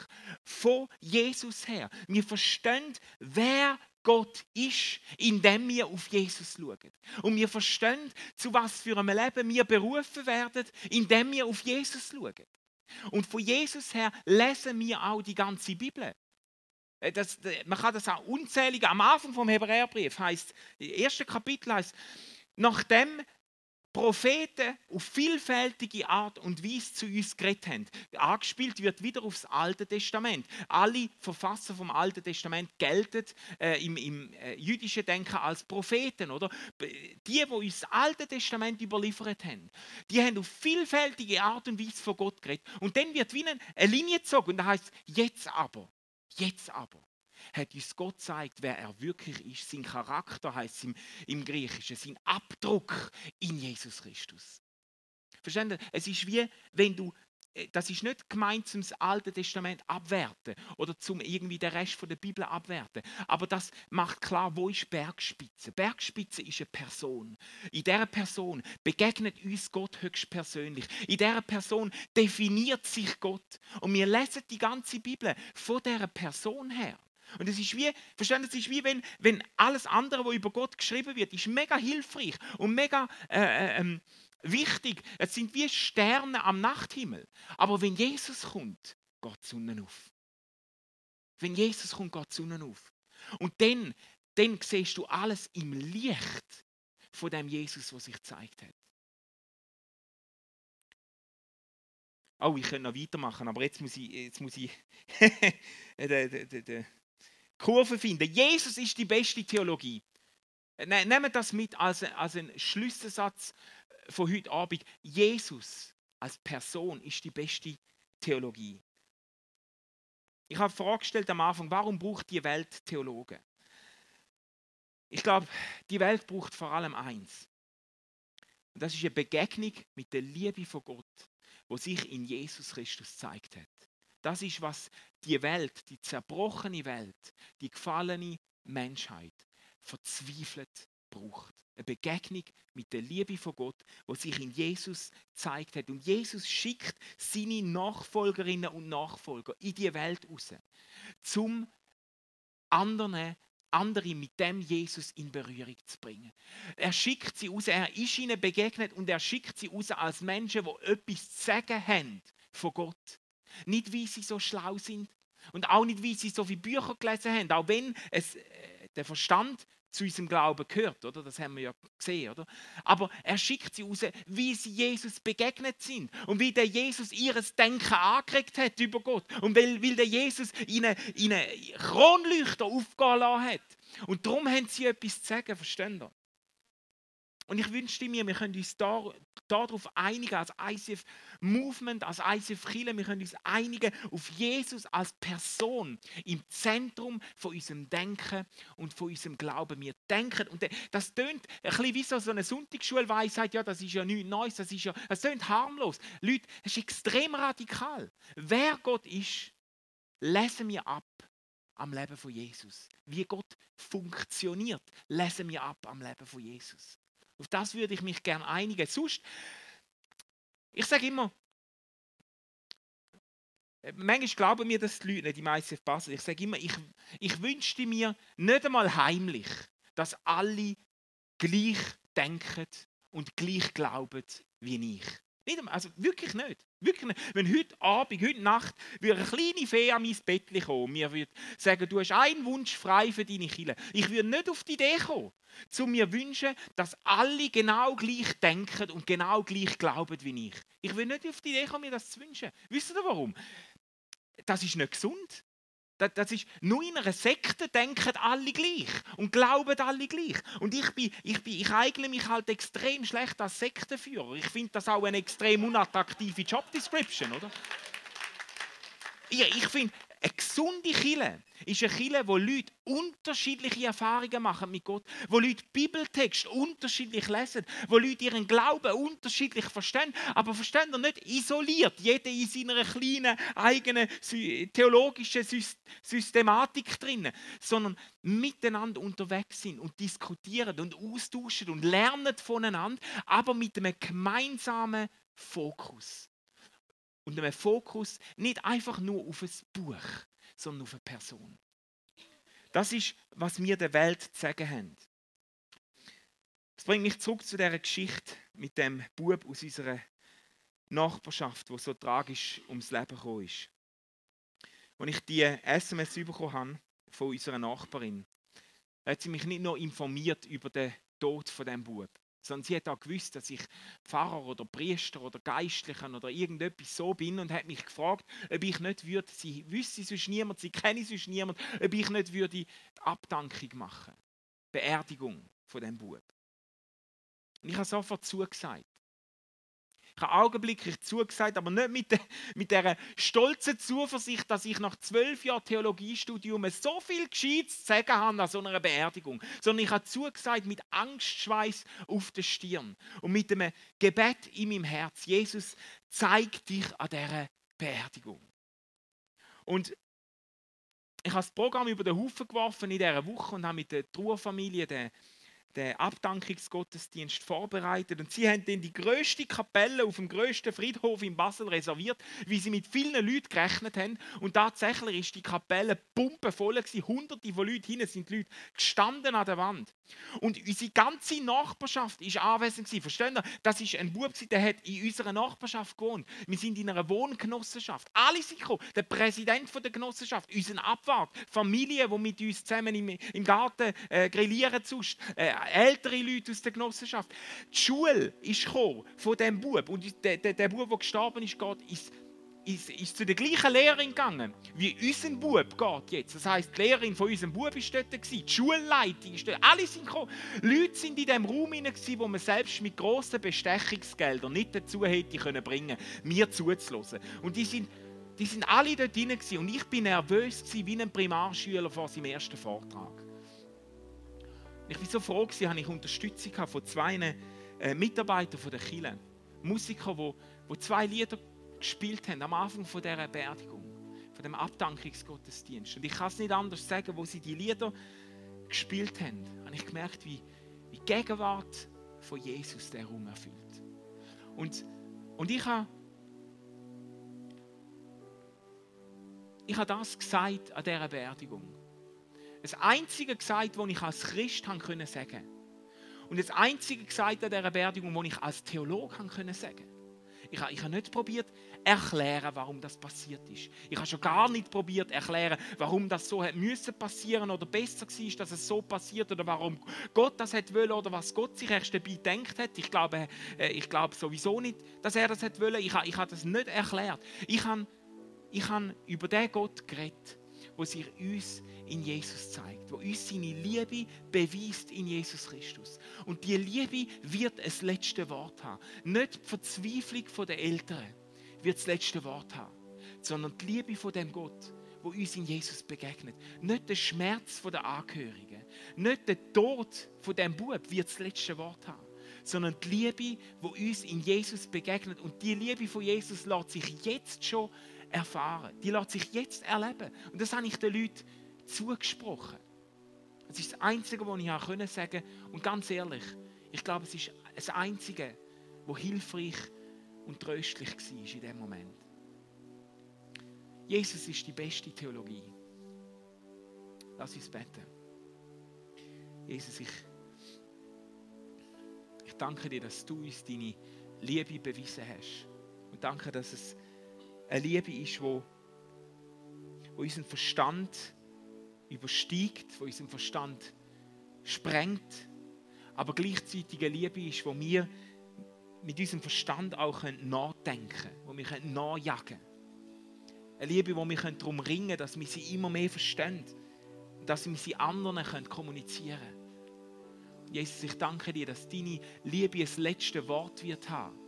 von Jesus her. Wir verstehen, wer Gott ist, indem wir auf Jesus schauen. Und wir verstehen, zu was für einem Leben wir berufen werden, indem wir auf Jesus schauen. Und von Jesus her lesen wir auch die ganze Bibel. Äh, das, man kann das auch unzählige, am Anfang vom Hebräerbrief heißt, das erste Kapitel heißt, nachdem Propheten auf vielfältige Art und Weise zu uns geredet haben. Angespielt wird wieder aufs Alte Testament. Alle Verfasser vom Alten Testament gelten äh, im, im äh, jüdischen Denken als Propheten. Oder? Die, die uns das Alte Testament überliefert haben, die haben auf vielfältige Art und Weise von Gott geredet. Und dann wird wie eine Linie gezogen und da heißt jetzt aber, jetzt aber hat uns Gott gezeigt, wer er wirklich ist. Sein Charakter heißt im, im Griechischen, sein Abdruck in Jesus Christus. Verstehen Sie? Es ist wie, wenn du äh, das ist nicht gemeint zum Alten Testament abwerten oder zum irgendwie den Rest von der Bibel abwerten. Aber das macht klar, wo ist Bergspitze? Bergspitze ist eine Person. In dieser Person begegnet uns Gott höchstpersönlich. In dieser Person definiert sich Gott. Und wir lesen die ganze Bibel von dieser Person her. Und es ist wie, verstehen es ist wie wenn, wenn alles andere, was über Gott geschrieben wird, ist mega hilfreich und mega äh, äh, ähm, wichtig. Es sind wie Sterne am Nachthimmel. Aber wenn Jesus kommt, geht die Sonne auf. Wenn Jesus kommt, geht die Sonne auf. Und dann, dann siehst du alles im Licht von dem Jesus, was sich gezeigt hat. Oh, ich könnte noch weitermachen, aber jetzt muss ich, jetzt muss ich Kurve finden. Jesus ist die beste Theologie. Ne, Nehmen das mit als, als einen Schlüsselsatz von heute Abend. Jesus als Person ist die beste Theologie. Ich habe vorgestellt am Anfang, warum braucht die Welt Theologen? Ich glaube, die Welt braucht vor allem eins. Und das ist eine Begegnung mit der Liebe von Gott, wo sich in Jesus Christus gezeigt hat. Das ist, was die Welt, die zerbrochene Welt, die gefallene Menschheit verzweifelt braucht. Eine Begegnung mit der Liebe von Gott, wo sich in Jesus zeigt hat. Und Jesus schickt seine Nachfolgerinnen und Nachfolger in die Welt raus, zum anderen andere mit dem Jesus in Berührung zu bringen. Er schickt sie raus, er ist ihnen begegnet und er schickt sie raus als Menschen, die etwas zu sagen haben von Gott. Nicht, wie sie so schlau sind und auch nicht, wie sie so viele Bücher gelesen haben, auch wenn es, äh, der Verstand zu unserem Glauben gehört, oder? Das haben wir ja gesehen, oder? Aber er schickt sie raus, wie sie Jesus begegnet sind und wie der Jesus ihres Denken angeregt hat über Gott und weil, weil der Jesus ihnen, ihnen Kronleuchter aufgehen hat. Und darum haben sie etwas zu sagen, verstehen ihr? Und ich wünschte mir, wir können uns da, darauf einigen, als ICF Movement, als ICF Chile, wir können uns einigen auf Jesus als Person im Zentrum von unserem Denken und von unserem Glauben. Wir denken, und das tönt ein bisschen wie so eine Sonntagsschulweisheit, ja, das ist ja nichts Neues, das ist ja, das tönt harmlos. Leute, das ist extrem radikal. Wer Gott ist, lesen wir ab am Leben von Jesus. Wie Gott funktioniert, lesen wir ab am Leben von Jesus. Auf das würde ich mich gerne einigen. Sonst, ich sage immer, manchmal glauben mir das die Leute nicht, die meisten passen. Ich sage immer, ich, ich wünschte mir nicht einmal heimlich, dass alle gleich denken und gleich glauben wie ich. Nicht, also wirklich nicht. Wirklich nicht. Wenn heute Abend, heute Nacht, würde eine kleine Fee an mein Bett kommen, mir würde sagen, du hast einen Wunsch frei für deine Kinder. Ich würde nicht auf die Idee kommen, zu mir wünschen, dass alle genau gleich denken und genau gleich glauben wie ich. Ich würde nicht auf die Idee kommen, mir das zu wünschen. Wisst ihr warum? Das ist nicht gesund. Das, ist, nur in einer Sekte denken alle gleich und glauben alle gleich. Und ich, bin, ich, bin, ich eigne mich halt extrem schlecht als Sektenführer. Ich finde das auch eine extrem unattraktive Jobdescription, oder? Ja, ich finde, eine gesunde Kille ist eine Kille, wo Leute unterschiedliche Erfahrungen machen mit Gott, wo Leute Bibeltext unterschiedlich lesen, wo Leute ihren Glauben unterschiedlich verstehen, aber verstehen ihr nicht isoliert, jeder in seiner kleinen eigenen theologischen Systematik drin, sondern miteinander unterwegs sind und diskutieren und austauschen und lernen voneinander, aber mit einem gemeinsamen Fokus und einem Fokus nicht einfach nur auf ein Buch, sondern auf eine Person. Das ist, was wir der Welt zu sagen haben. Das bringt mich zurück zu der Geschichte mit dem Bub aus unserer Nachbarschaft, wo so tragisch ums Leben gekommen ist. Als ich die SMS bekommen habe von unserer Nachbarin, hat sie mich nicht nur informiert über den Tod von dem Bub, sondern sie hat auch gewusst, dass ich Pfarrer oder Priester oder Geistlicher oder irgendetwas so bin und hat mich gefragt, ob ich nicht würde, sie wüsste sonst niemand, sie kenne sonst niemand, ob ich nicht würde Abdankung machen, Beerdigung von dem Bub. Und ich habe sofort zugesagt. Ich habe augenblicklich zugesagt, aber nicht mit, der, mit dieser stolzen Zuversicht, dass ich nach zwölf Jahren Theologiestudium so viel Gescheites zu sagen habe an so einer Beerdigung, sondern ich habe zugesagt mit Angstschweiß auf der Stirn und mit einem Gebet in meinem Herz. Jesus, zeig dich an dieser Beerdigung. Und ich habe das Programm über den Haufen geworfen in dieser Woche und habe mit der Trauerfamilie den den Abdankungsgottesdienst vorbereitet. Und sie haben dann die größte Kapelle auf dem größten Friedhof in Basel reserviert, wie sie mit vielen Leuten gerechnet haben. Und tatsächlich ist die Kapelle pumpevoll gewesen. Hunderte von Leuten hinten sind die Leute gestanden an der Wand. Und unsere ganze Nachbarschaft ist anwesend gewesen. Verstehen ihr? Das ist ein Bub, der hat in unserer Nachbarschaft gewohnt. Wir sind in einer Wohngenossenschaft. Alle sind gekommen. Der Präsident der Genossenschaft, unser Abwart, Familie, die mit uns zusammen im, Garten äh, grillieren, sonst, äh, ältere Leute aus der Genossenschaft. Die Schule ist gekommen von diesem Bub. Und der, der, der Bub, der gestorben ist, geht ins ist, ist, zu der gleichen Lehrerin gegangen, wie unser Bub geht jetzt. Das heisst, die Lehrerin von unserem Bub war dort, gewesen, die Schulleitung ist dort, alle sind gekommen. Leute sind in diesem Raum hinein, wo man selbst mit grossen Bestechungsgeldern nicht dazu hätte können bringen mir zuzulassen. Und die sind, die sind alle dort hinein und ich bin nervös gewesen, wie ein Primarschüler vor seinem ersten Vortrag. Ich war so froh, dass ich Unterstützung von zwei äh, Mitarbeitern von der Kirche. Musiker, die, zwei Lieder gespielt haben am Anfang dieser Beerdigung, von dem Abdankungsgottesdienst. Und ich kann es nicht anders sagen, wo sie die Lieder gespielt haben, habe ich gemerkt, wie, die Gegenwart von Jesus der Raum erfüllt. Und, und ich habe ich habe das gesagt an dieser Beerdigung. Das Einzige gesagt, was ich als Christ sagen konnte. Und das Einzige gesagt an dieser Beerdigung, was ich als Theologe sagen konnte. Ich habe, ich habe nicht probiert, erklären, warum das passiert ist. Ich habe schon gar nicht probiert, erklären, warum das so hat müssen passieren oder besser war, dass es so passiert oder warum Gott das hat wollen oder was Gott sich erst dabei gedacht hat. Ich glaube, äh, ich glaube sowieso nicht, dass er das hat wollen. Ich, habe, ich habe das nicht erklärt. Ich habe, ich habe über den Gott geredet, wo sich uns in Jesus zeigt, wo uns seine Liebe beweist in Jesus Christus. Und die Liebe wird das letzte Wort haben. Nicht die Verzweiflung der Eltern wird das letzte Wort haben, sondern die Liebe von dem Gott, wo uns in Jesus begegnet. Nicht der Schmerz der Angehörigen, nicht der Tod von dem Bub wird das letzte Wort haben sondern die Liebe, wo uns in Jesus begegnet. Und die Liebe von Jesus lässt sich jetzt schon erfahren. Die lässt sich jetzt erleben. Und das habe ich den Leuten zugesprochen. Das ist das Einzige, was ich sagen konnte. Und ganz ehrlich, ich glaube, es ist das Einzige, was hilfreich und tröstlich war in diesem Moment. Jesus ist die beste Theologie. Lass uns beten. Jesus, ich, ich danke dir, dass du uns deine Liebe bewiesen hast. Und danke, dass es eine Liebe ist, wo, wo unseren Verstand übersteigt, wo unseren Verstand sprengt, aber gleichzeitig eine Liebe ist, wo wir mit unserem Verstand auch nachdenken können, wo wir nachjagen können. Eine Liebe, wo wir darum ringen können, dass wir sie immer mehr verstehen und dass wir sie anderen können kommunizieren können. Jesus, ich danke dir, dass deine Liebe das letzte Wort wird haben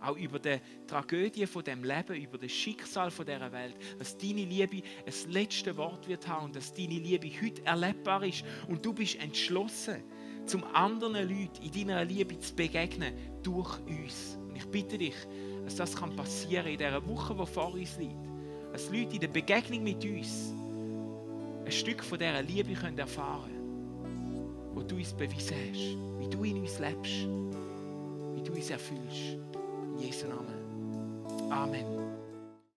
auch über die Tragödie von dem Leben, über das Schicksal von dieser Welt, dass deine Liebe das letzte Wort wird haben und dass deine Liebe heute erlebbar ist und du bist entschlossen, zum anderen Leuten in deiner Liebe zu begegnen durch uns. Und ich bitte dich, dass das kann passieren in dieser Woche, die vor uns liegt, dass Leute in der Begegnung mit uns ein Stück von dieser Liebe können erfahren können, wo du uns bewiesen hast, wie du in uns lebst, wie du uns erfüllst. Jesu Namen. Amen.